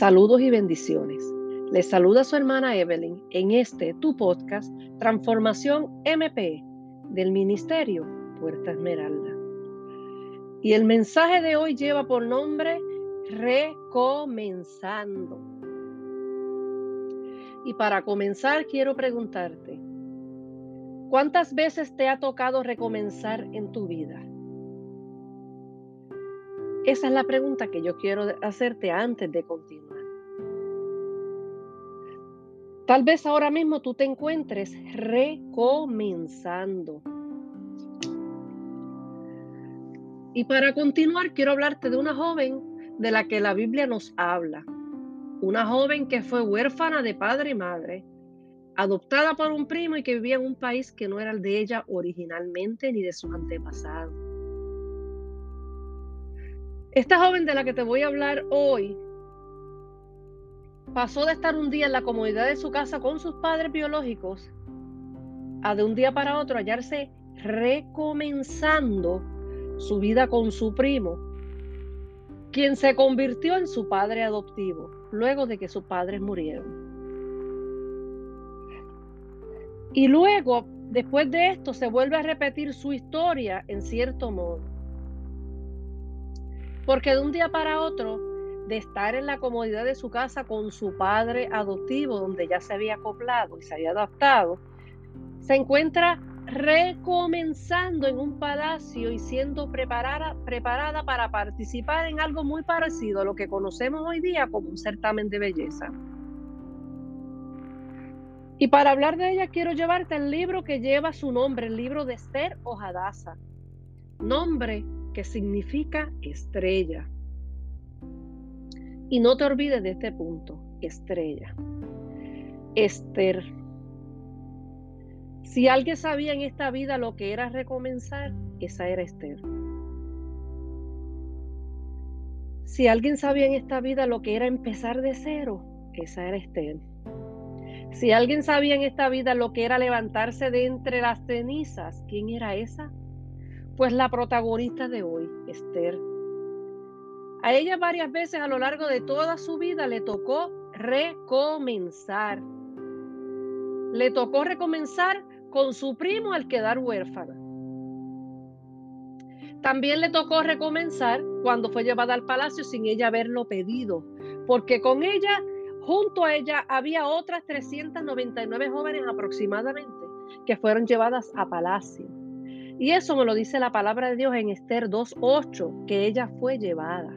Saludos y bendiciones. Les saluda su hermana Evelyn en este tu podcast Transformación MP del Ministerio Puerta Esmeralda. Y el mensaje de hoy lleva por nombre Recomenzando. Y para comenzar quiero preguntarte, ¿cuántas veces te ha tocado recomenzar en tu vida? Esa es la pregunta que yo quiero hacerte antes de continuar. Tal vez ahora mismo tú te encuentres recomenzando. Y para continuar, quiero hablarte de una joven de la que la Biblia nos habla. Una joven que fue huérfana de padre y madre, adoptada por un primo y que vivía en un país que no era el de ella originalmente ni de sus antepasados. Esta joven de la que te voy a hablar hoy pasó de estar un día en la comodidad de su casa con sus padres biológicos a de un día para otro hallarse recomenzando su vida con su primo, quien se convirtió en su padre adoptivo luego de que sus padres murieron. Y luego, después de esto, se vuelve a repetir su historia en cierto modo. Porque de un día para otro, de estar en la comodidad de su casa con su padre adoptivo, donde ya se había acoplado y se había adaptado, se encuentra recomenzando en un palacio y siendo preparada, preparada para participar en algo muy parecido a lo que conocemos hoy día como un certamen de belleza. Y para hablar de ella quiero llevarte el libro que lleva su nombre, el libro de Esther Ojadasa, nombre que significa estrella. Y no te olvides de este punto, estrella. Esther. Si alguien sabía en esta vida lo que era recomenzar, esa era Esther. Si alguien sabía en esta vida lo que era empezar de cero, esa era Esther. Si alguien sabía en esta vida lo que era levantarse de entre las cenizas, ¿quién era esa? Pues la protagonista de hoy, Esther. A ella varias veces a lo largo de toda su vida le tocó recomenzar. Le tocó recomenzar con su primo al quedar huérfana. También le tocó recomenzar cuando fue llevada al palacio sin ella haberlo pedido, porque con ella, junto a ella, había otras 399 jóvenes aproximadamente que fueron llevadas a palacio. Y eso me lo dice la palabra de Dios en Esther 2.8, que ella fue llevada.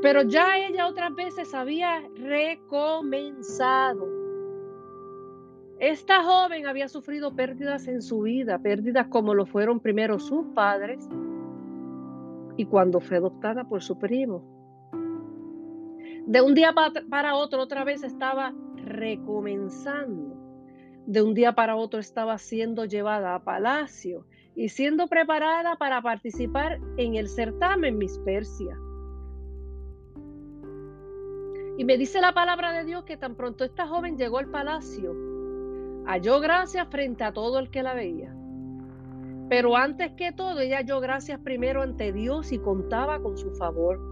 Pero ya ella otras veces había recomenzado. Esta joven había sufrido pérdidas en su vida, pérdidas como lo fueron primero sus padres y cuando fue adoptada por su primo. De un día para otro otra vez estaba recomenzando de un día para otro estaba siendo llevada a palacio y siendo preparada para participar en el certamen Miss Persia. Y me dice la palabra de Dios que tan pronto esta joven llegó al palacio, halló gracias frente a todo el que la veía. Pero antes que todo, ella halló gracias primero ante Dios y contaba con su favor.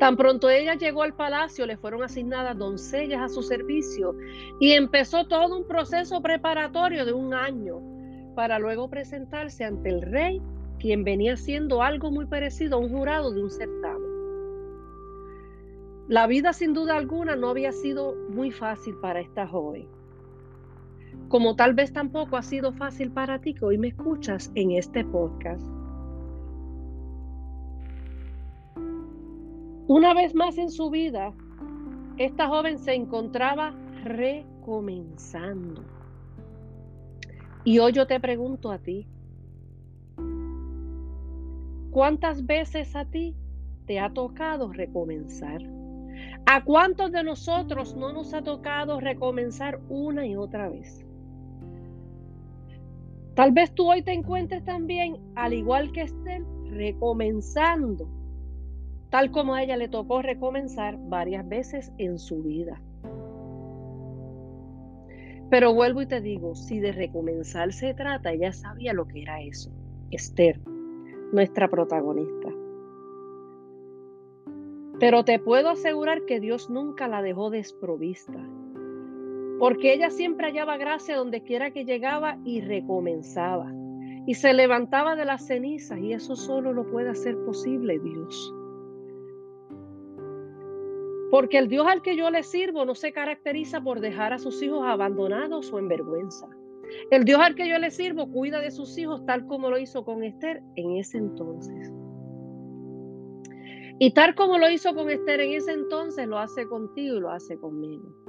Tan pronto ella llegó al palacio, le fueron asignadas doncellas a su servicio y empezó todo un proceso preparatorio de un año para luego presentarse ante el rey, quien venía siendo algo muy parecido a un jurado de un certamen. La vida sin duda alguna no había sido muy fácil para esta joven, como tal vez tampoco ha sido fácil para ti que hoy me escuchas en este podcast. Una vez más en su vida, esta joven se encontraba recomenzando. Y hoy yo te pregunto a ti, ¿cuántas veces a ti te ha tocado recomenzar? ¿A cuántos de nosotros no nos ha tocado recomenzar una y otra vez? Tal vez tú hoy te encuentres también, al igual que Esther, recomenzando tal como a ella le tocó recomenzar varias veces en su vida. Pero vuelvo y te digo, si de recomenzar se trata, ella sabía lo que era eso. Esther, nuestra protagonista. Pero te puedo asegurar que Dios nunca la dejó desprovista, porque ella siempre hallaba gracia donde quiera que llegaba y recomenzaba, y se levantaba de las cenizas, y eso solo lo puede hacer posible Dios. Porque el Dios al que yo le sirvo no se caracteriza por dejar a sus hijos abandonados o en vergüenza. El Dios al que yo le sirvo cuida de sus hijos tal como lo hizo con Esther en ese entonces. Y tal como lo hizo con Esther en ese entonces, lo hace contigo y lo hace conmigo.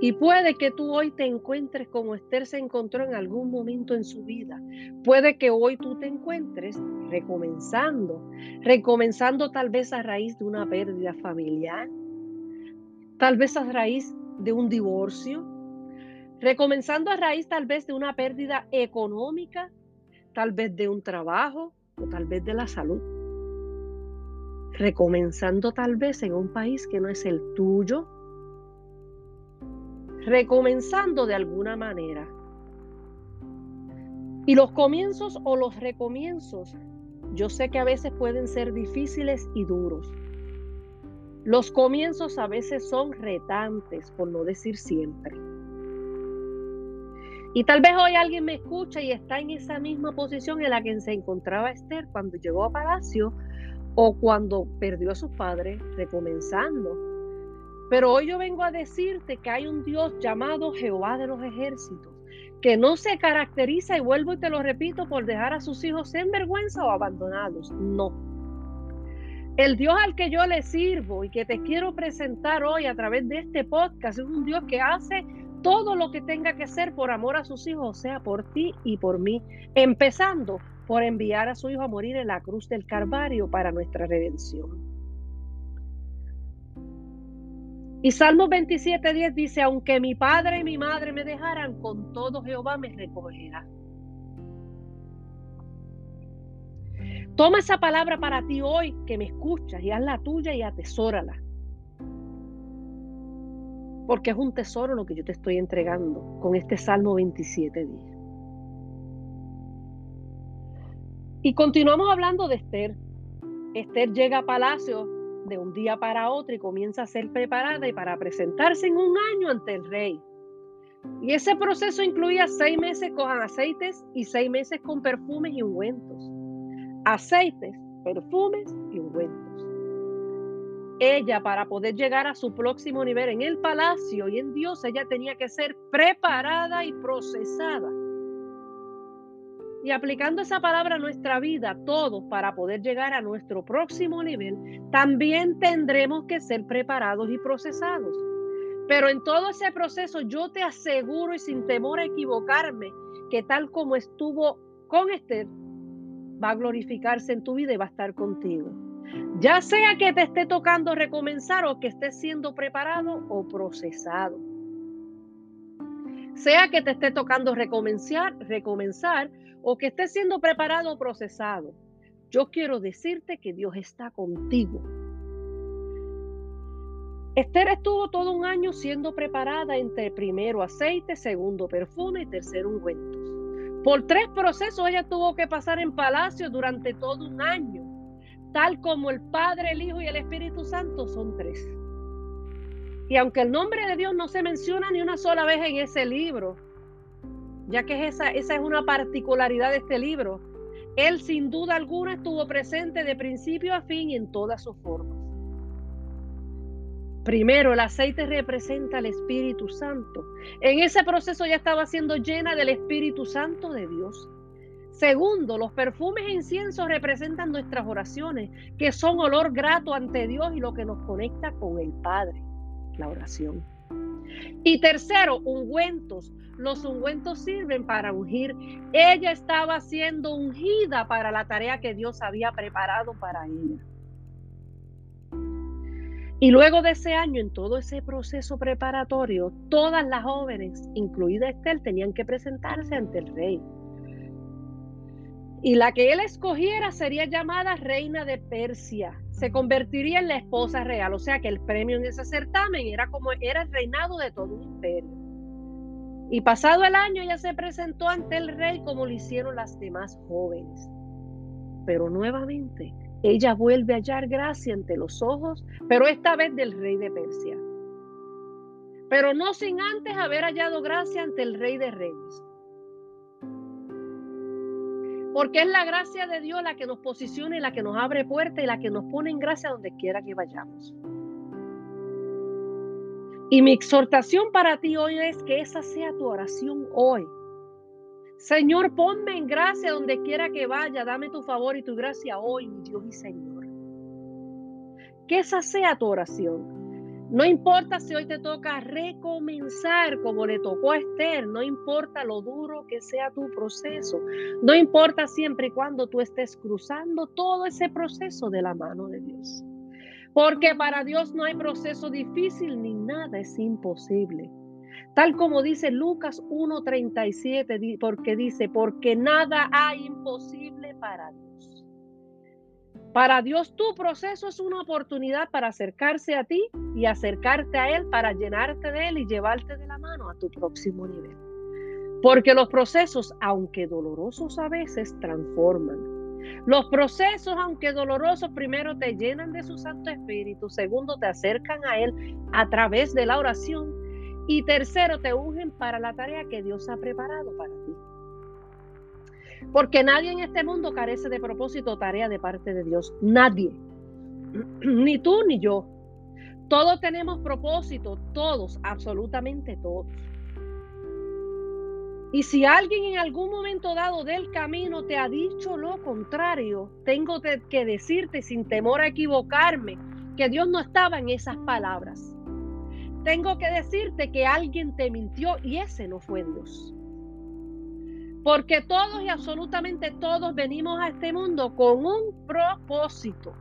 Y puede que tú hoy te encuentres como Esther se encontró en algún momento en su vida. Puede que hoy tú te encuentres recomenzando, recomenzando tal vez a raíz de una pérdida familiar, tal vez a raíz de un divorcio, recomenzando a raíz tal vez de una pérdida económica, tal vez de un trabajo o tal vez de la salud recomenzando tal vez en un país que no es el tuyo, recomenzando de alguna manera. Y los comienzos o los recomienzos, yo sé que a veces pueden ser difíciles y duros. Los comienzos a veces son retantes, por no decir siempre. Y tal vez hoy alguien me escucha y está en esa misma posición en la que se encontraba Esther cuando llegó a Palacio o cuando perdió a sus padres, recomenzando. Pero hoy yo vengo a decirte que hay un Dios llamado Jehová de los ejércitos, que no se caracteriza, y vuelvo y te lo repito, por dejar a sus hijos en vergüenza o abandonados. No. El Dios al que yo le sirvo y que te quiero presentar hoy a través de este podcast es un Dios que hace todo lo que tenga que ser por amor a sus hijos, o sea, por ti y por mí, empezando por enviar a su Hijo a morir en la cruz del Calvario para nuestra redención. Y Salmo 27.10 dice, aunque mi padre y mi madre me dejaran, con todo Jehová me recogerá. Toma esa palabra para ti hoy que me escuchas y haz la tuya y atesórala. Porque es un tesoro lo que yo te estoy entregando con este Salmo 27.10. Y continuamos hablando de Esther. Esther llega a palacio de un día para otro y comienza a ser preparada y para presentarse en un año ante el rey. Y ese proceso incluía seis meses con aceites y seis meses con perfumes y ungüentos. Aceites, perfumes y ungüentos. Ella, para poder llegar a su próximo nivel en el palacio y en Dios, ella tenía que ser preparada y procesada y aplicando esa palabra a nuestra vida, todos, para poder llegar a nuestro próximo nivel, también tendremos que ser preparados y procesados. Pero en todo ese proceso yo te aseguro y sin temor a equivocarme, que tal como estuvo con Esther, va a glorificarse en tu vida y va a estar contigo. Ya sea que te esté tocando recomenzar o que estés siendo preparado o procesado. Sea que te esté tocando recomenzar, recomenzar o que estés siendo preparado o procesado, yo quiero decirte que Dios está contigo. Esther estuvo todo un año siendo preparada entre primero aceite, segundo perfume y tercero ungüentos. Por tres procesos ella tuvo que pasar en palacio durante todo un año, tal como el Padre, el Hijo y el Espíritu Santo son tres. Y aunque el nombre de Dios no se menciona ni una sola vez en ese libro, ya que esa, esa es una particularidad de este libro. Él sin duda alguna estuvo presente de principio a fin en todas sus formas. Primero, el aceite representa al Espíritu Santo. En ese proceso ya estaba siendo llena del Espíritu Santo de Dios. Segundo, los perfumes e inciensos representan nuestras oraciones, que son olor grato ante Dios y lo que nos conecta con el Padre, la oración. Y tercero, ungüentos los ungüentos sirven para ungir. Ella estaba siendo ungida para la tarea que Dios había preparado para ella. Y luego de ese año, en todo ese proceso preparatorio, todas las jóvenes, incluida Estel, tenían que presentarse ante el rey. Y la que él escogiera sería llamada reina de Persia. Se convertiría en la esposa real. O sea que el premio en ese certamen era como era el reinado de todo un imperio. Y pasado el año ella se presentó ante el rey como lo hicieron las demás jóvenes. Pero nuevamente ella vuelve a hallar gracia ante los ojos, pero esta vez del rey de Persia. Pero no sin antes haber hallado gracia ante el rey de reyes. Porque es la gracia de Dios la que nos posiciona y la que nos abre puertas y la que nos pone en gracia donde quiera que vayamos. Y mi exhortación para ti hoy es que esa sea tu oración hoy. Señor, ponme en gracia donde quiera que vaya. Dame tu favor y tu gracia hoy, mi Dios y Señor. Que esa sea tu oración. No importa si hoy te toca recomenzar como le tocó a Esther, no importa lo duro que sea tu proceso, no importa siempre y cuando tú estés cruzando todo ese proceso de la mano de Dios. Porque para Dios no hay proceso difícil ni nada es imposible. Tal como dice Lucas 1.37, porque dice, porque nada hay imposible para Dios. Para Dios tu proceso es una oportunidad para acercarse a ti y acercarte a Él, para llenarte de Él y llevarte de la mano a tu próximo nivel. Porque los procesos, aunque dolorosos a veces, transforman. Los procesos, aunque dolorosos, primero te llenan de su Santo Espíritu, segundo te acercan a Él a través de la oración y tercero, te ungen para la tarea que Dios ha preparado para ti. Porque nadie en este mundo carece de propósito o tarea de parte de Dios. Nadie. Ni tú ni yo. Todos tenemos propósito, todos, absolutamente todos. Y si alguien en algún momento dado del camino te ha dicho lo contrario, tengo que decirte sin temor a equivocarme que Dios no estaba en esas palabras tengo que decirte que alguien te mintió y ese no fue Dios. Porque todos y absolutamente todos venimos a este mundo con un propósito.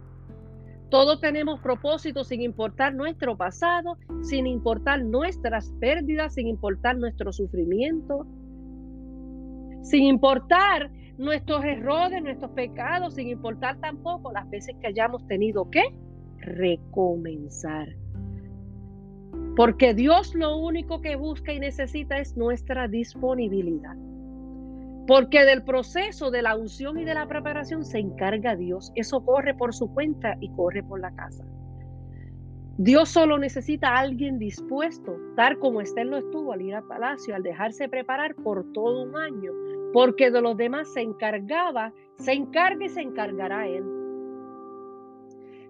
Todos tenemos propósito sin importar nuestro pasado, sin importar nuestras pérdidas, sin importar nuestro sufrimiento, sin importar nuestros errores, nuestros pecados, sin importar tampoco las veces que hayamos tenido que recomenzar. Porque Dios lo único que busca y necesita es nuestra disponibilidad. Porque del proceso de la unción y de la preparación se encarga Dios. Eso corre por su cuenta y corre por la casa. Dios solo necesita a alguien dispuesto, tal como Esther lo estuvo al ir al palacio, al dejarse preparar por todo un año, porque de los demás se encargaba, se encarga y se encargará Él.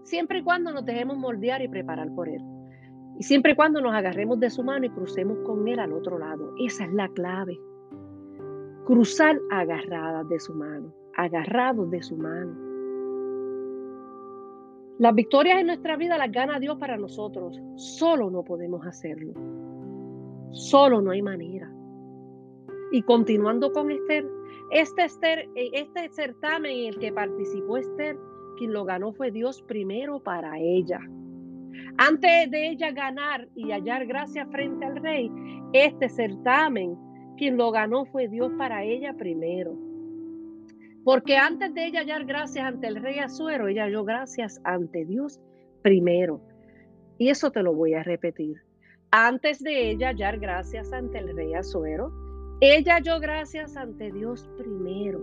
Siempre y cuando nos dejemos moldear y preparar por Él. Y siempre y cuando nos agarremos de su mano y crucemos con Él al otro lado. Esa es la clave. Cruzar agarradas de su mano, agarrados de su mano. Las victorias en nuestra vida las gana Dios para nosotros. Solo no podemos hacerlo. Solo no hay manera. Y continuando con Esther, este, este certamen en el que participó Esther, quien lo ganó fue Dios primero para ella. Antes de ella ganar y hallar gracia frente al rey, este certamen, quien lo ganó fue Dios para ella primero. Porque antes de ella hallar gracias ante el rey Azuero, ella halló gracias ante Dios primero. Y eso te lo voy a repetir. Antes de ella hallar gracias ante el rey Azuero, ella halló gracias ante Dios primero.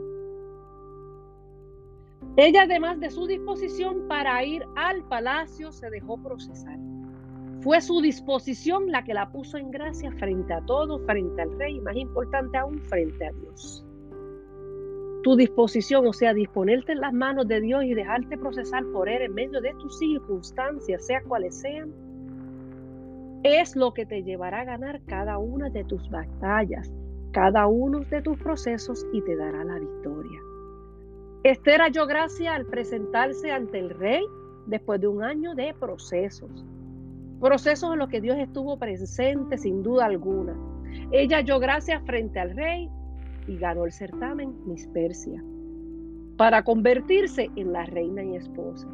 Ella, además de su disposición para ir al palacio, se dejó procesar. Fue su disposición la que la puso en gracia frente a todos, frente al rey y más importante aún, frente a Dios. Tu disposición, o sea, disponerte en las manos de Dios y dejarte procesar por Él en medio de tus circunstancias, sea cuales sean, es lo que te llevará a ganar cada una de tus batallas, cada uno de tus procesos y te dará la victoria. Esther halló gracia al presentarse ante el rey después de un año de procesos. Procesos en los que Dios estuvo presente sin duda alguna. Ella halló gracia frente al rey y ganó el certamen Miss Persia para convertirse en la reina y esposa.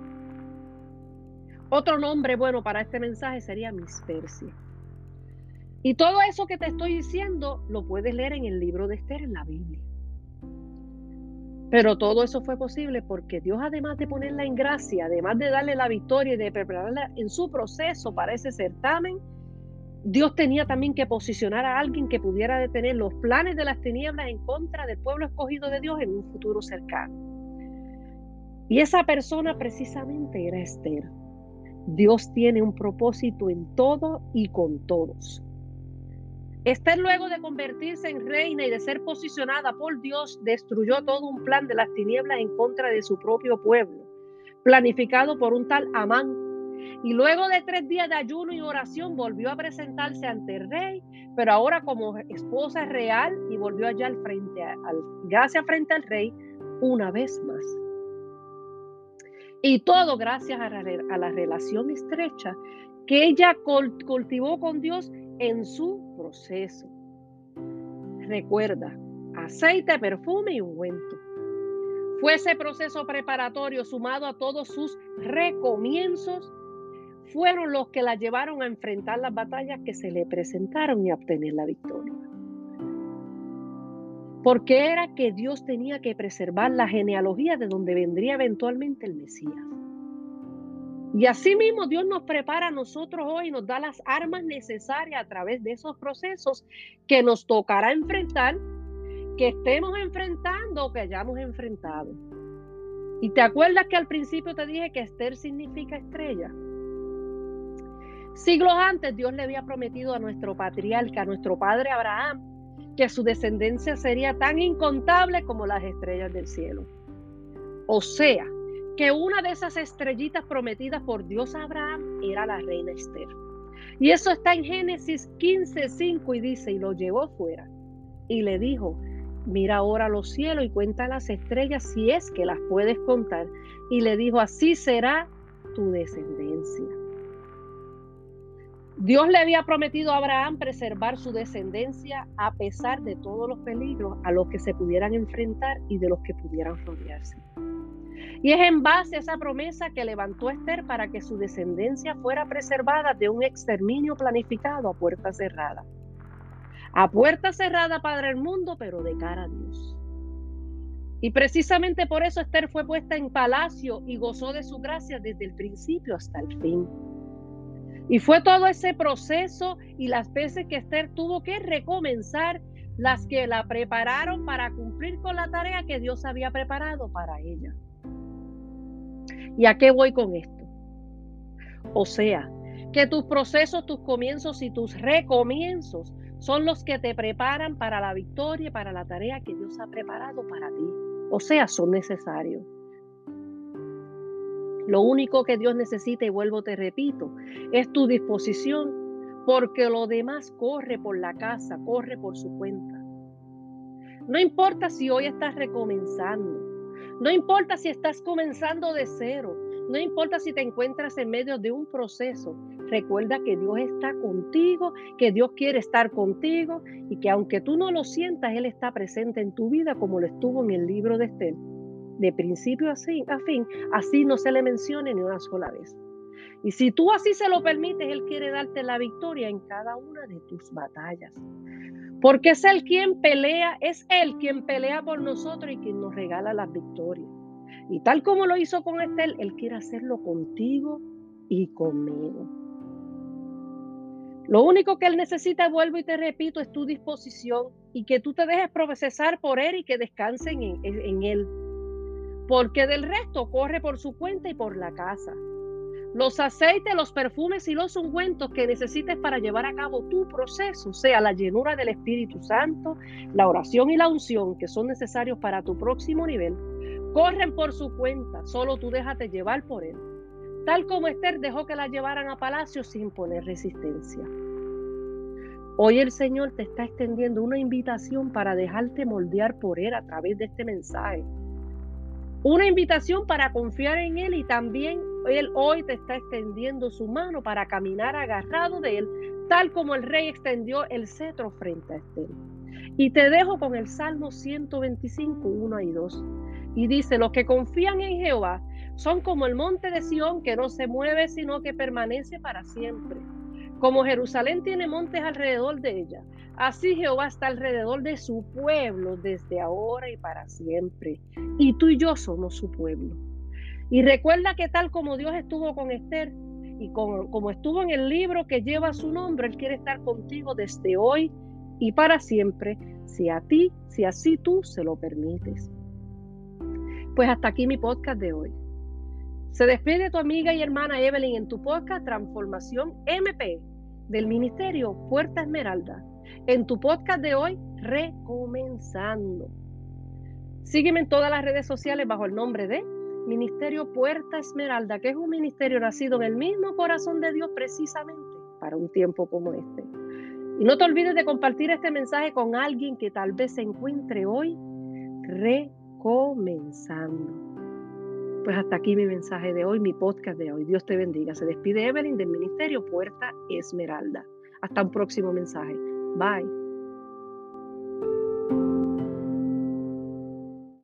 Otro nombre bueno para este mensaje sería Miss Persia. Y todo eso que te estoy diciendo lo puedes leer en el libro de Esther en la Biblia. Pero todo eso fue posible porque Dios, además de ponerla en gracia, además de darle la victoria y de prepararla en su proceso para ese certamen, Dios tenía también que posicionar a alguien que pudiera detener los planes de las tinieblas en contra del pueblo escogido de Dios en un futuro cercano. Y esa persona precisamente era Esther. Dios tiene un propósito en todo y con todos. Esther luego de convertirse en reina y de ser posicionada por Dios, destruyó todo un plan de las tinieblas en contra de su propio pueblo, planificado por un tal Amán. Y luego de tres días de ayuno y oración volvió a presentarse ante el rey, pero ahora como esposa real y volvió allá al frente, al, gracias frente al rey, una vez más. Y todo gracias a la relación estrecha que ella cultivó con Dios en su proceso. Recuerda, aceite, perfume y ungüento. Fue ese proceso preparatorio sumado a todos sus recomienzos, fueron los que la llevaron a enfrentar las batallas que se le presentaron y a obtener la victoria. Porque era que Dios tenía que preservar la genealogía de donde vendría eventualmente el Mesías. Y así mismo Dios nos prepara a nosotros hoy, nos da las armas necesarias a través de esos procesos que nos tocará enfrentar, que estemos enfrentando o que hayamos enfrentado. Y te acuerdas que al principio te dije que Esther significa estrella. Siglos antes Dios le había prometido a nuestro patriarca, a nuestro padre Abraham, que su descendencia sería tan incontable como las estrellas del cielo. O sea, que una de esas estrellitas prometidas por Dios a Abraham era la reina Esther. Y eso está en Génesis 15:5 y dice, y lo llevó fuera y le dijo, mira ahora los cielos y cuenta las estrellas si es que las puedes contar. Y le dijo, así será tu descendencia. Dios le había prometido a Abraham preservar su descendencia a pesar de todos los peligros a los que se pudieran enfrentar y de los que pudieran rodearse. Y es en base a esa promesa que levantó Esther para que su descendencia fuera preservada de un exterminio planificado a puerta cerrada. A puerta cerrada para el mundo, pero de cara a Dios. Y precisamente por eso Esther fue puesta en palacio y gozó de su gracia desde el principio hasta el fin. Y fue todo ese proceso y las veces que Esther tuvo que recomenzar las que la prepararon para cumplir con la tarea que Dios había preparado para ella. ¿Y a qué voy con esto? O sea, que tus procesos, tus comienzos y tus recomienzos son los que te preparan para la victoria y para la tarea que Dios ha preparado para ti. O sea, son necesarios. Lo único que Dios necesita, y vuelvo te repito, es tu disposición, porque lo demás corre por la casa, corre por su cuenta. No importa si hoy estás recomenzando, no importa si estás comenzando de cero, no importa si te encuentras en medio de un proceso, recuerda que Dios está contigo, que Dios quiere estar contigo y que aunque tú no lo sientas, Él está presente en tu vida como lo estuvo en el libro de Estel. De principio a fin, así no se le mencione ni una sola vez. Y si tú así se lo permites, Él quiere darte la victoria en cada una de tus batallas. Porque es Él quien pelea, es Él quien pelea por nosotros y quien nos regala las victorias. Y tal como lo hizo con Estel, Él quiere hacerlo contigo y conmigo. Lo único que Él necesita, vuelvo y te repito, es tu disposición y que tú te dejes procesar por Él y que descansen en, en Él. Porque del resto corre por su cuenta y por la casa los aceites, los perfumes y los ungüentos que necesites para llevar a cabo tu proceso, sea la llenura del Espíritu Santo, la oración y la unción que son necesarios para tu próximo nivel, corren por su cuenta, solo tú déjate llevar por él. Tal como Esther dejó que la llevaran a palacio sin poner resistencia. Hoy el Señor te está extendiendo una invitación para dejarte moldear por Él a través de este mensaje. Una invitación para confiar en Él y también él hoy te está extendiendo su mano para caminar agarrado de Él, tal como el rey extendió el cetro frente a Esther. Y te dejo con el Salmo 125, 1 y 2. Y dice, los que confían en Jehová son como el monte de Sión que no se mueve, sino que permanece para siempre. Como Jerusalén tiene montes alrededor de ella, así Jehová está alrededor de su pueblo desde ahora y para siempre. Y tú y yo somos su pueblo. Y recuerda que tal como Dios estuvo con Esther y como estuvo en el libro que lleva su nombre, Él quiere estar contigo desde hoy y para siempre, si a ti, si así tú se lo permites. Pues hasta aquí mi podcast de hoy. Se despide tu amiga y hermana Evelyn en tu podcast Transformación MP del Ministerio Puerta Esmeralda. En tu podcast de hoy, Recomenzando. Sígueme en todas las redes sociales bajo el nombre de Ministerio Puerta Esmeralda, que es un ministerio nacido en el mismo corazón de Dios precisamente para un tiempo como este. Y no te olvides de compartir este mensaje con alguien que tal vez se encuentre hoy recomenzando. Pues hasta aquí mi mensaje de hoy, mi podcast de hoy. Dios te bendiga. Se despide Evelyn del Ministerio Puerta Esmeralda. Hasta un próximo mensaje. Bye.